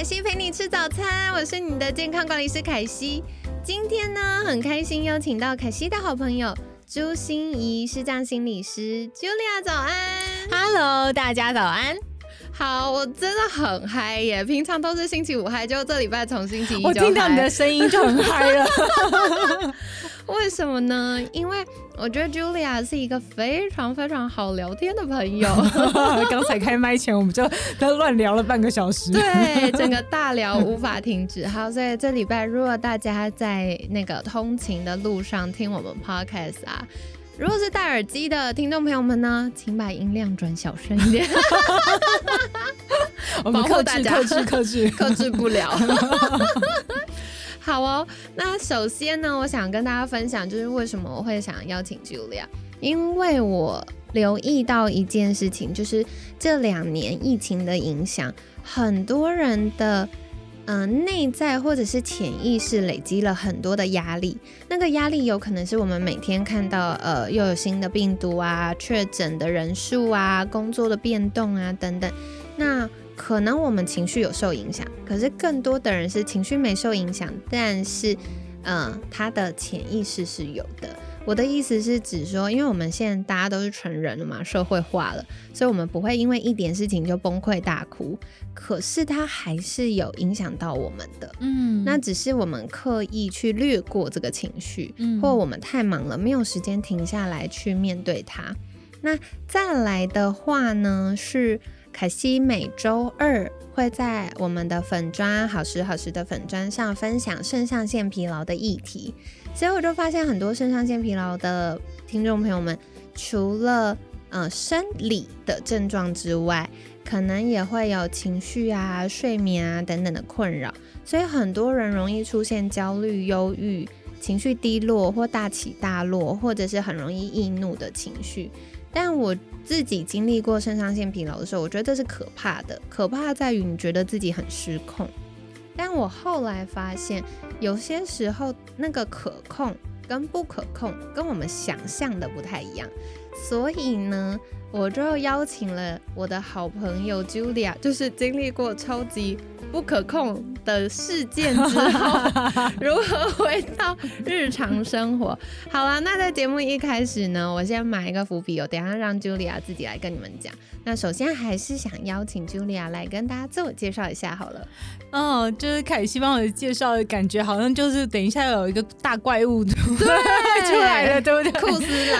凯西陪你吃早餐，我是你的健康管理师凯西。今天呢，很开心邀请到凯西的好朋友朱心怡，视障心理师，Julia 早安，Hello，大家早安。好，我真的很嗨耶！平常都是星期五嗨，就这礼拜从星期一我听到你的声音就很嗨了。为什么呢？因为我觉得 Julia 是一个非常非常好聊天的朋友。刚才开麦前，我们就在 乱聊了半个小时。对，整个大聊无法停止。好，所以这礼拜如果大家在那个通勤的路上听我们 Podcast 啊。如果是戴耳机的听众朋友们呢，请把音量转小声一点。我们克制、克制、克制、克制不了。好哦，那首先呢，我想跟大家分享，就是为什么我会想邀请 Julia，因为我留意到一件事情，就是这两年疫情的影响，很多人的。嗯，内在或者是潜意识累积了很多的压力，那个压力有可能是我们每天看到，呃，又有新的病毒啊，确诊的人数啊，工作的变动啊等等，那可能我们情绪有受影响，可是更多的人是情绪没受影响，但是，嗯，他的潜意识是有的。我的意思是指说，因为我们现在大家都是成人了嘛，社会化了，所以我们不会因为一点事情就崩溃大哭。可是它还是有影响到我们的，嗯，那只是我们刻意去略过这个情绪，嗯，或我们太忙了，没有时间停下来去面对它。那再来的话呢，是凯西每周二会在我们的粉砖好时好时的粉砖上分享肾上腺疲劳的议题。所以我就发现很多肾上腺疲劳的听众朋友们，除了呃生理的症状之外，可能也会有情绪啊、睡眠啊等等的困扰。所以很多人容易出现焦虑、忧郁、情绪低落或大起大落，或者是很容易易怒的情绪。但我自己经历过肾上腺疲劳的时候，我觉得这是可怕的。可怕在于你觉得自己很失控。但我后来发现，有些时候那个可控跟不可控，跟我们想象的不太一样。所以呢，我就邀请了我的好朋友 Julia，就是经历过超级。不可控的事件之后，如何回到日常生活？好了，那在节目一开始呢，我先埋一个伏笔，哦等下让 Julia 自己来跟你们讲。那首先还是想邀请 Julia 来跟大家自我介绍一下好了。嗯，就是凯西帮我介绍的感觉，好像就是等一下有一个大怪物对 出来了，对不对？库斯拉，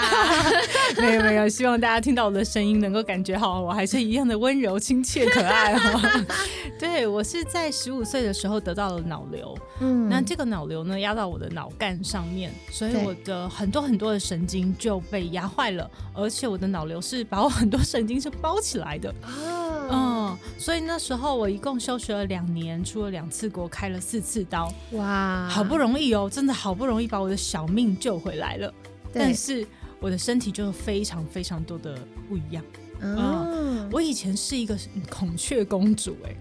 没有没有，希望大家听到我的声音能够感觉好，我还是一样的温柔、亲切、可爱哈。对我是。是在十五岁的时候得到了脑瘤，嗯，那这个脑瘤呢压到我的脑干上面，所以我的很多很多的神经就被压坏了，而且我的脑瘤是把我很多神经是包起来的。啊，嗯，所以那时候我一共休学了两年，出了两次国，开了四次刀，哇，好不容易哦，真的好不容易把我的小命救回来了，但是我的身体就非常非常多的不一样，嗯，我以前是一个孔雀公主，哎。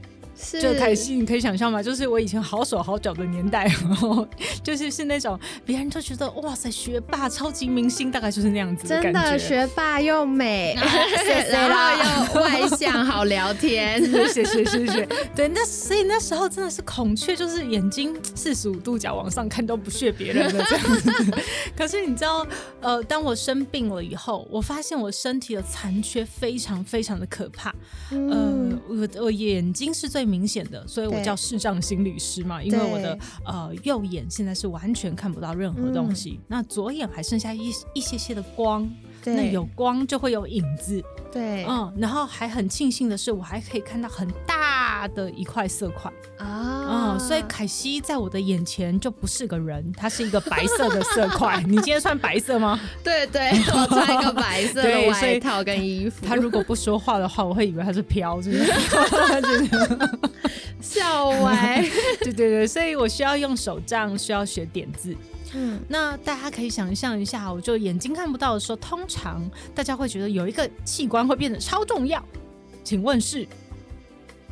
就凯西，你可以想象吗？就是我以前好手好脚的年代，然 后就是是那种别人都觉得哇塞，学霸、超级明星，大概就是那样子的感觉。学霸又美，然后 又外向，好聊天。谢谢谢谢。对，那所以那时候真的是孔雀，就是眼睛四十五度角往上看都不屑别人的这样子。可是你知道，呃，当我生病了以后，我发现我身体的残缺非常非常的可怕。嗯，我我眼睛是最。明显的，所以我叫视障心理师嘛，因为我的呃右眼现在是完全看不到任何东西，那左眼还剩下一一些些的光，那有光就会有影子，对，嗯，然后还很庆幸的是，我还可以看到很大大的一块色块啊，所以凯西在我的眼前就不是个人，他是一个白色的色块。你今天穿白色吗？对对，我穿一个白色的外套跟衣服。他如果不说话的话，我会以为他是飘，就是 笑歪。对对对，所以我需要用手杖，需要学点字。嗯，那大家可以想象一下，我就眼睛看不到的时候，通常大家会觉得有一个器官会变得超重要，请问是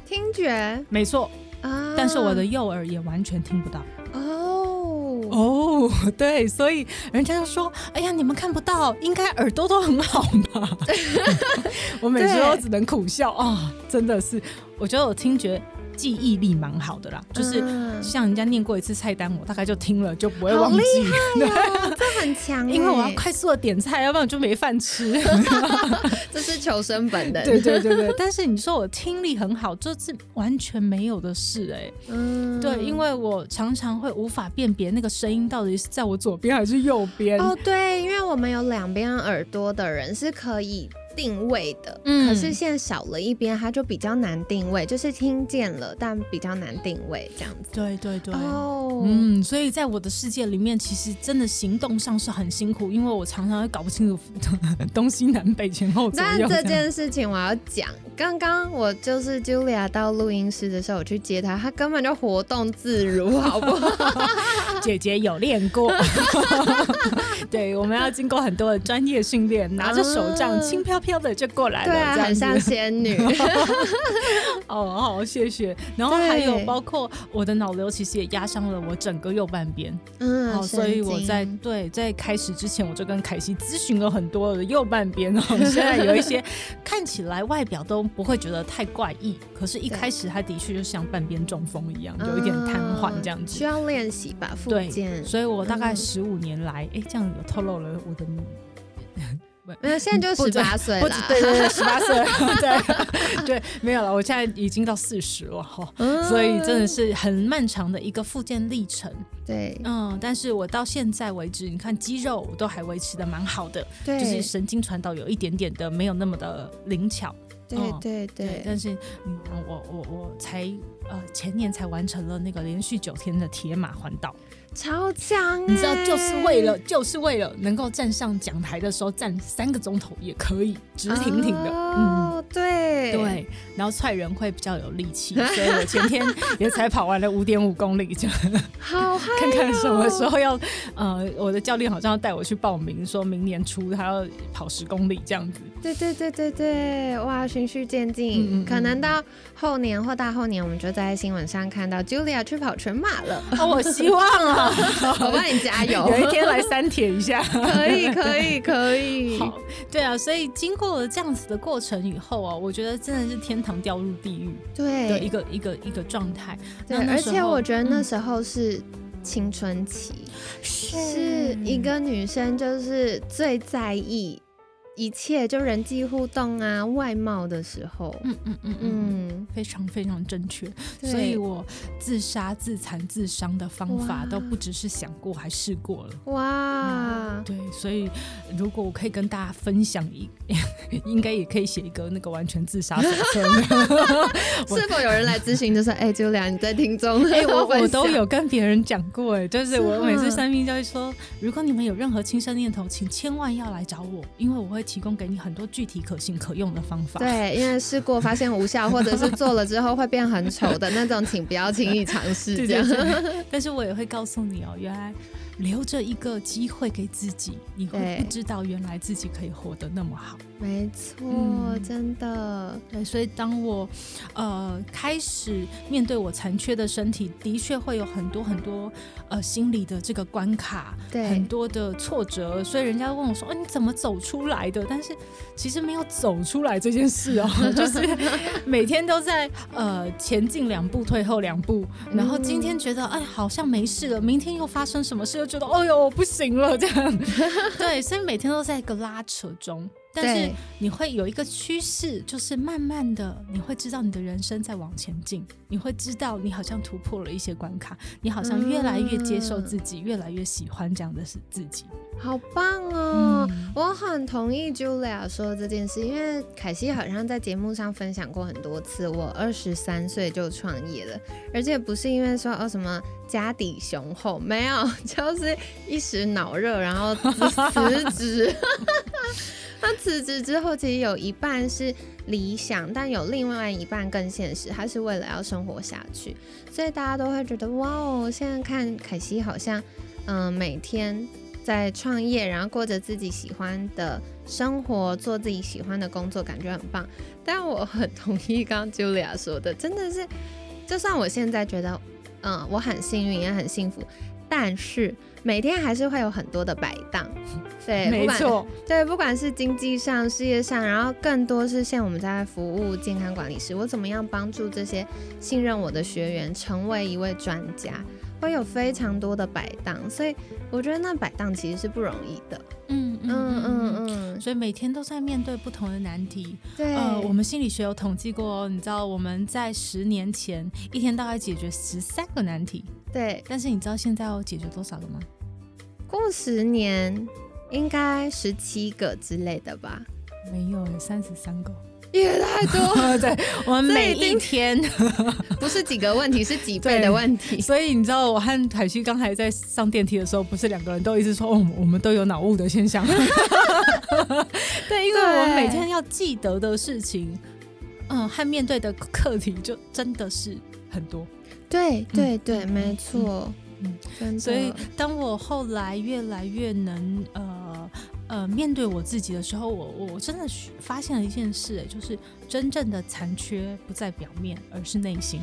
听觉？没错啊，但是我的右耳也完全听不到。哦哦，对，所以人家就说：“哎呀，你们看不到，应该耳朵都很好吧。”我每次都只能苦笑啊，真的是，我觉得我听觉。记忆力蛮好的啦，就是像人家念过一次菜单，我大概就听了就不会忘记。这 很强，因为我要快速的点菜，要不然我就没饭吃。这是求生本能。对对对对，但是你说我听力很好，这是完全没有的事哎。嗯，对，因为我常常会无法辨别那个声音到底是在我左边还是右边。哦，对，因为我们有两边耳朵的人是可以。定位的，可是现在少了一边，它就比较难定位，就是听见了，但比较难定位这样子。对对对，哦，嗯，所以在我的世界里面，其实真的行动上是很辛苦，因为我常常会搞不清楚东西南北前后左右。那这件事情我要讲，刚刚我就是 Julia 到录音室的时候，我去接她，她根本就活动自如，好不好？姐姐有练过，对，我们要经过很多的专业训练，拿着手杖轻飘。飘的就过来了，对，很像仙女。哦，好，谢谢。然后还有包括我的脑瘤，其实也压伤了我整个右半边。嗯，好，所以我在对在开始之前，我就跟凯西咨询了很多的右半边哦。现在有一些看起来外表都不会觉得太怪异，可是一开始它的确就像半边中风一样，有一点瘫痪这样子。需要练习吧？对，所以我大概十五年来，哎，这样有透露了我的。没有，现在就十八岁了。对对对，十八岁。对对，没有了。我现在已经到四十了哈，所以真的是很漫长的一个复健历程。对，嗯，但是我到现在为止，你看肌肉都还维持的蛮好的，就是神经传导有一点点的没有那么的灵巧。对对对，但是嗯，我我我才呃前年才完成了那个连续九天的铁马环岛。超强！你知道，就是为了，就是为了能够站上讲台的时候站三个钟头也可以直挺挺的。哦，对对，然后踹人会比较有力气，所以我前天也才跑完了五点五公里，就好看看什么时候要呃，我的教练好像要带我去报名，说明年初他要跑十公里这样子。对对对对对，哇，循序渐进，可能到后年或大后年，我们就在新闻上看到 Julia 去跑全马了。哦我希望啊。我帮你加油，有一天来三铁一下，可以可以可以。好，对啊，所以经过了这样子的过程以后啊，我觉得真的是天堂掉入地狱对的一个一个一个状态。对，而且我觉得那时候是青春期，是一个女生就是最在意。一切就人际互动啊，外貌的时候，嗯嗯嗯嗯，非常非常正确。所以我自杀、自残、自伤的方法都不只是想过，还试过了。哇，对，所以如果我可以跟大家分享一，应该也可以写一个那个完全自杀手册。是否有人来咨询，就说：“哎，Julia，你在听中？”哎，我我都有跟别人讲过，哎，就是我每次生命就会说，如果你们有任何轻生念头，请千万要来找我，因为我会。提供给你很多具体可行可用的方法。对，因为试过发现无效，或者是做了之后会变很丑的那种，请不要轻易尝试。这样，但是我也会告诉你哦，原来。留着一个机会给自己，你会不知道原来自己可以活得那么好。没错，真的。对，所以当我呃开始面对我残缺的身体，的确会有很多很多呃心理的这个关卡，对，很多的挫折。所以人家问我说：“哦，你怎么走出来的？”但是其实没有走出来这件事哦，就是每天都在呃前进两步，退后两步，然后今天觉得哎好像没事了，明天又发生什么事？觉得哦呦不行了，这样 对，所以每天都在一个拉扯中。但是你会有一个趋势，就是慢慢的你会知道你的人生在往前进，你会知道你好像突破了一些关卡，你好像越来越接受自己，越来越喜欢这样的是自己。好棒哦！我很同意 Julia 说这件事，因为凯西好像在节目上分享过很多次，我二十三岁就创业了，而且不是因为说哦什么家底雄厚，没有，就是一时脑热，然后辞 职。那辞职之后，其实有一半是理想，但有另外一半更现实，他是为了要生活下去，所以大家都会觉得哇哦，现在看凯西好像嗯每天。在创业，然后过着自己喜欢的生活，做自己喜欢的工作，感觉很棒。但我很同意刚刚 Julia 说的，真的是，就算我现在觉得，嗯，我很幸运，也很幸福，但是每天还是会有很多的摆荡。对，没错，对，不管是经济上、事业上，然后更多是像我们在服务健康管理师，我怎么样帮助这些信任我的学员成为一位专家。会有非常多的摆档，所以我觉得那摆档其实是不容易的。嗯嗯嗯嗯，所以每天都在面对不同的难题。对，呃，我们心理学有统计过，哦你知道我们在十年前一天大概解决十三个难题。对，但是你知道现在要解决多少个吗？过十年应该十七个之类的吧？没有，三十三个。也太多，对我们每一天不是几个问题，是几倍的问题。所以你知道，我和海西刚才在上电梯的时候，不是两个人都一直说，哦，我们都有脑雾的现象。对，因为我们每天要记得的事情，嗯，和面对的课题，就真的是很多。对对对，没错。嗯，所以当我后来越来越能呃。呃，面对我自己的时候，我我真的发现了一件事，就是真正的残缺不在表面，而是内心。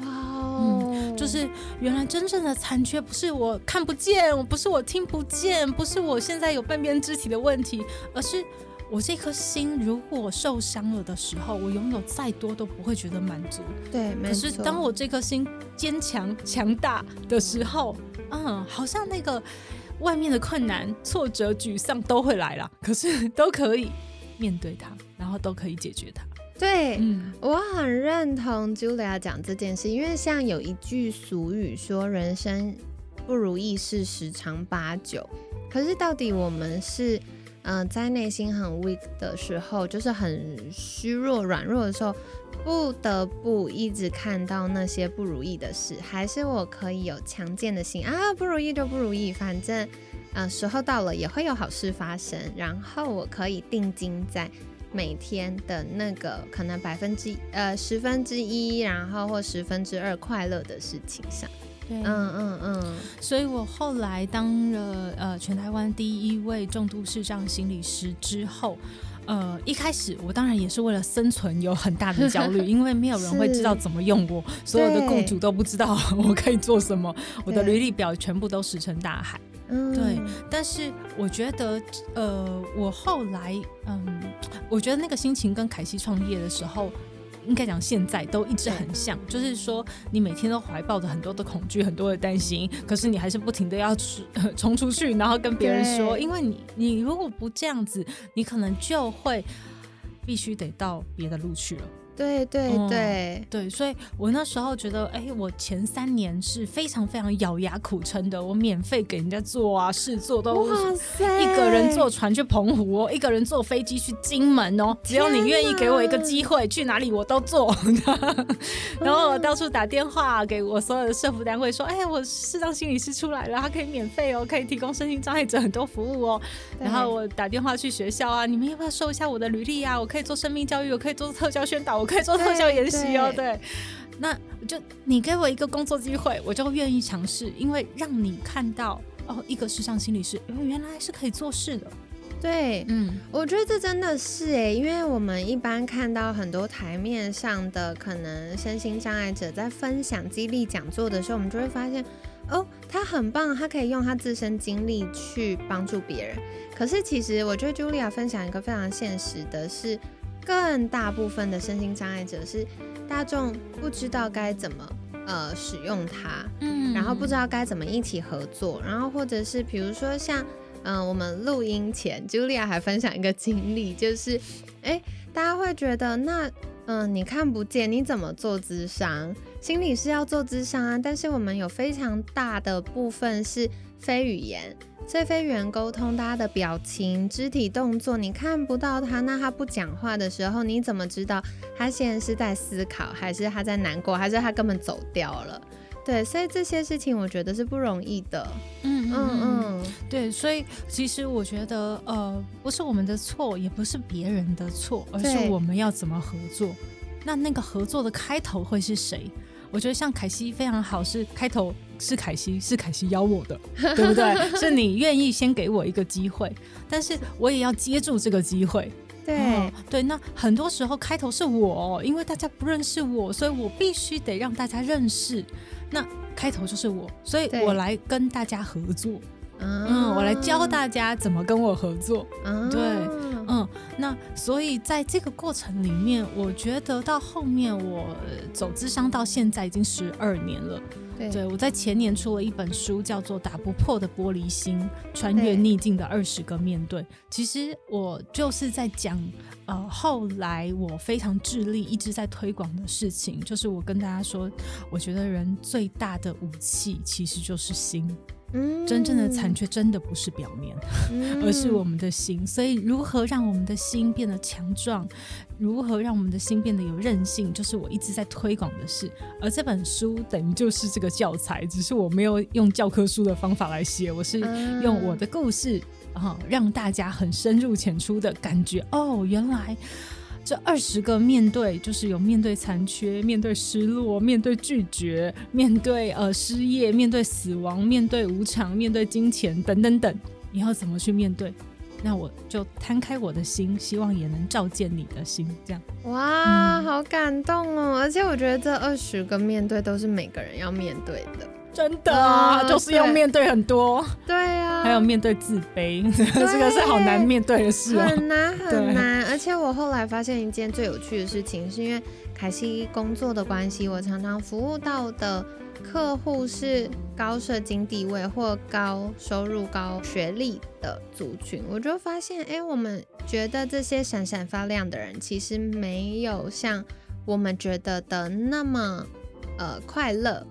哇哦，就是原来真正的残缺不是我看不见，不是我听不见，不是我现在有半边肢体的问题，而是我这颗心如果受伤了的时候，我拥有再多都不会觉得满足。对，可是当我这颗心坚强强大的时候，嗯，好像那个。外面的困难、挫折、沮丧都会来了，可是都可以面对它，然后都可以解决它。对，我很认同 Julia 讲这件事，因为像有一句俗语说：“人生不如意事十常八九。”可是到底我们是嗯，在内心很 weak 的时候，就是很虚弱、软弱的时候。不得不一直看到那些不如意的事，还是我可以有强健的心啊？不如意就不如意，反正，呃，时候到了也会有好事发生。然后我可以定睛在每天的那个可能百分之呃十分之一，然后或十分之二快乐的事情上。对，嗯嗯嗯。所以我后来当了呃全台湾第一位重度视障心理师之后。呃，一开始我当然也是为了生存有很大的焦虑，因为没有人会知道怎么用我，所有的雇主都不知道我可以做什么，我的履历表全部都石沉大海。对，但是我觉得，呃，我后来，嗯，我觉得那个心情跟凯西创业的时候。应该讲现在都一直很像，就是说你每天都怀抱着很多的恐惧、很多的担心，可是你还是不停的要出 冲出去，然后跟别人说，因为你你如果不这样子，你可能就会必须得到别的路去了。对对对对，所以我那时候觉得，哎，我前三年是非常非常咬牙苦撑的，我免费给人家做啊，试做都一个人坐船去澎湖哦，一个人坐飞机去金门哦，只要你愿意给我一个机会，去哪里我都做。然后我到处打电话给我所有的社服单位说，哎，我视障心理师出来了，他可以免费哦，可以提供身心障碍者很多服务哦。然后我打电话去学校啊，你们要不要收一下我的履历啊？我可以做生命教育，我可以做特教宣导。可以做特效研习哦，对，那就你给我一个工作机会，我就愿意尝试，因为让你看到哦，一个时尚心理师原来是可以做事的。对，嗯，我觉得这真的是哎，因为我们一般看到很多台面上的可能身心障碍者在分享激励讲座的时候，我们就会发现哦，他很棒，他可以用他自身经历去帮助别人。可是其实我觉得 Julia 分享一个非常现实的是。更大部分的身心障碍者是大众不知道该怎么呃使用它，嗯，然后不知道该怎么一起合作，然后或者是比如说像嗯我们录音前，Julia 还分享一个经历，就是哎大家会觉得那嗯你看不见你怎么做智商？心理是要做智商啊，但是我们有非常大的部分是非语言。所以非语言沟通，大家的表情、肢体动作，你看不到他，那他不讲话的时候，你怎么知道他现在是在思考，还是他在难过，还是他根本走掉了？对，所以这些事情我觉得是不容易的。嗯嗯嗯，对，所以其实我觉得，呃，不是我们的错，也不是别人的错，而是我们要怎么合作。那那个合作的开头会是谁？我觉得像凯西非常好，是开头是凯西，是凯西邀我的，对不对？是你愿意先给我一个机会，但是我也要接住这个机会。对对，那很多时候开头是我，因为大家不认识我，所以我必须得让大家认识。那开头就是我，所以我来跟大家合作，嗯，我来教大家怎么跟我合作，嗯对，嗯，那所以在这个过程里面，我觉得到后面我走智商到现在已经十二年了。对，我在前年出了一本书，叫做《打不破的玻璃心：穿越逆境的二十个面对》。其实我就是在讲，呃，后来我非常致力一直在推广的事情，就是我跟大家说，我觉得人最大的武器其实就是心。真正的残缺真的不是表面，而是我们的心。所以，如何让我们的心变得强壮，如何让我们的心变得有韧性，就是我一直在推广的事。而这本书等于就是这个教材，只是我没有用教科书的方法来写，我是用我的故事啊，让大家很深入浅出的感觉。哦，原来。这二十个面对，就是有面对残缺、面对失落、面对拒绝、面对呃失业、面对死亡、面对无常、面对金钱等等等，你要怎么去面对？那我就摊开我的心，希望也能照见你的心，这样。哇，好感动哦！而且我觉得这二十个面对都是每个人要面对的。真的啊，就是要面对很多，对啊，还有面对自卑，这个是好难面对的事，很难很难。而且我后来发现一件最有趣的事情，是因为凯西工作的关系，我常常服务到的客户是高社经地位或高收入、高学历的族群，我就发现，哎，我们觉得这些闪闪发亮的人，其实没有像我们觉得的那么呃快乐。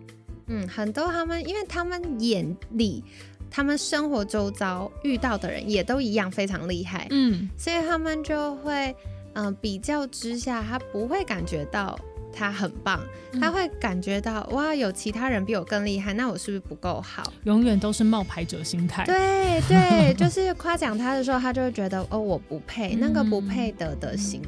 嗯，很多他们，因为他们眼里，他们生活周遭遇到的人也都一样非常厉害，嗯，所以他们就会，嗯，比较之下，他不会感觉到他很棒，他会感觉到哇，有其他人比我更厉害，那我是不是不够好？永远都是冒牌者心态。对对，就 是夸奖他的时候，他就会觉得哦，我不配，那个不配得的心。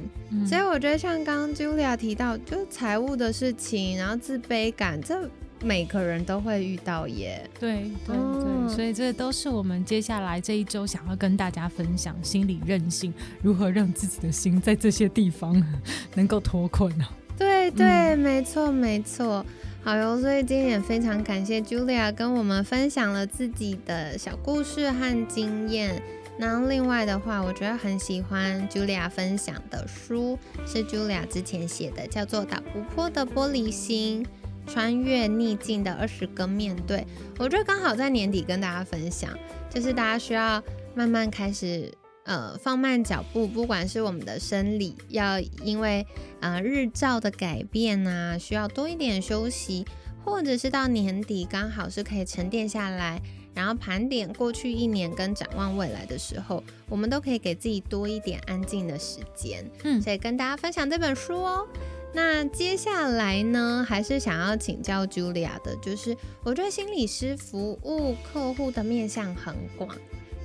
所以我觉得像刚刚 Julia 提到，就是财务的事情，然后自卑感这。每个人都会遇到耶，对对对，所以这都是我们接下来这一周想要跟大家分享心理韧性，如何让自己的心在这些地方 能够脱困呢？对对，没错没错，好哟。所以今天也非常感谢 Julia 跟我们分享了自己的小故事和经验。然后另外的话，我觉得很喜欢 Julia 分享的书，是 Julia 之前写的，叫做《打不破的玻璃心》。穿越逆境的二十个面对，我觉得刚好在年底跟大家分享，就是大家需要慢慢开始呃放慢脚步，不管是我们的生理要因为呃日照的改变啊，需要多一点休息，或者是到年底刚好是可以沉淀下来，然后盘点过去一年跟展望未来的时候，我们都可以给自己多一点安静的时间。嗯，所以跟大家分享这本书哦。那接下来呢，还是想要请教 Julia 的，就是我觉得心理师服务客户的面向很广。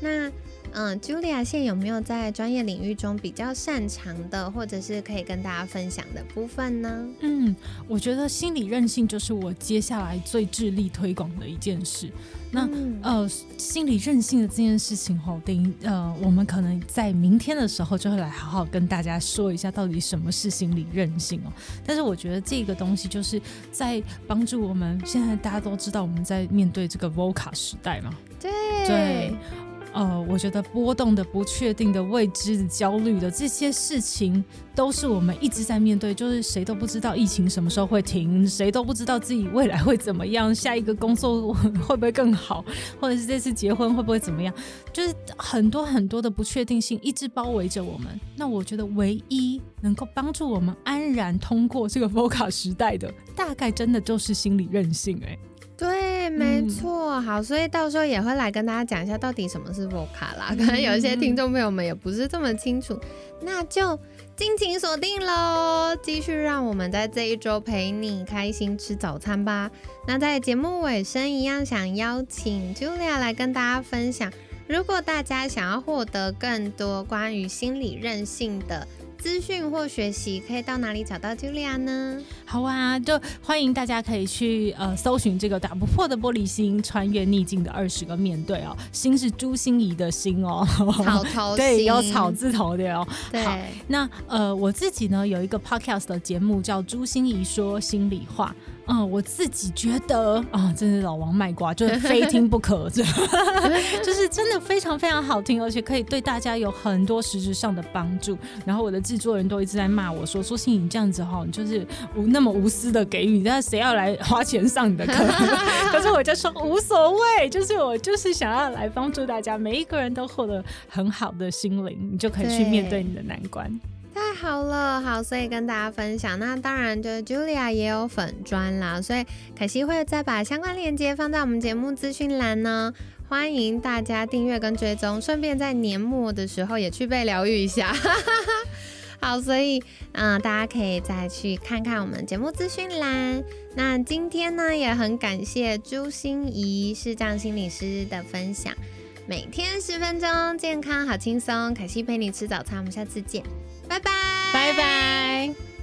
那嗯，Julia 现有没有在专业领域中比较擅长的，或者是可以跟大家分享的部分呢？嗯，我觉得心理韧性就是我接下来最致力推广的一件事。那呃，心理韧性的这件事情吼，等于呃，我们可能在明天的时候就会来好好跟大家说一下，到底什么是心理韧性哦。但是我觉得这个东西就是在帮助我们。现在大家都知道我们在面对这个 VOCA 时代嘛，对对。呃，我觉得波动的、不确定的、未知的、焦虑的这些事情，都是我们一直在面对。就是谁都不知道疫情什么时候会停，谁都不知道自己未来会怎么样，下一个工作会不会更好，或者是这次结婚会不会怎么样，就是很多很多的不确定性一直包围着我们。那我觉得唯一能够帮助我们安然通过这个 VOCA 时代的，大概真的就是心理韧性。哎，对。没错。好，所以到时候也会来跟大家讲一下到底什么是 VOCA 啦。可能有一些听众朋友们也不是这么清楚，那就敬请锁定喽。继续让我们在这一周陪你开心吃早餐吧。那在节目尾声一样，想邀请 Julia 来跟大家分享，如果大家想要获得更多关于心理韧性的。资讯或学习可以到哪里找到 Julia 呢？好啊，就欢迎大家可以去呃搜寻这个打不破的玻璃心，穿越逆境的二十个面对哦。心是朱心怡的心哦，草头 对，有草字头的哦。对，那呃我自己呢有一个 podcast 的节目叫朱心怡说心里话。嗯，我自己觉得啊，真是老王卖瓜，就是 非听不可，这 就是真的非常非常好听，而且可以对大家有很多实质上的帮助。然后我的制作人都一直在骂我说：“说心你这样子哈，你就是无那么无私的给予，那谁要来花钱上你的课？” 可是我就说无所谓，就是我就是想要来帮助大家，每一个人都获得很好的心灵，你就可以去面对你的难关。好了，好，所以跟大家分享。那当然，就是 Julia 也有粉砖啦，所以可惜会再把相关链接放在我们节目资讯栏呢。欢迎大家订阅跟追踪，顺便在年末的时候也去被疗愈一下。好，所以嗯，大家可以再去看看我们节目资讯栏。那今天呢，也很感谢朱心怡视障心理师的分享。每天十分钟，健康好轻松。凯西陪你吃早餐，我们下次见。拜拜。拜拜。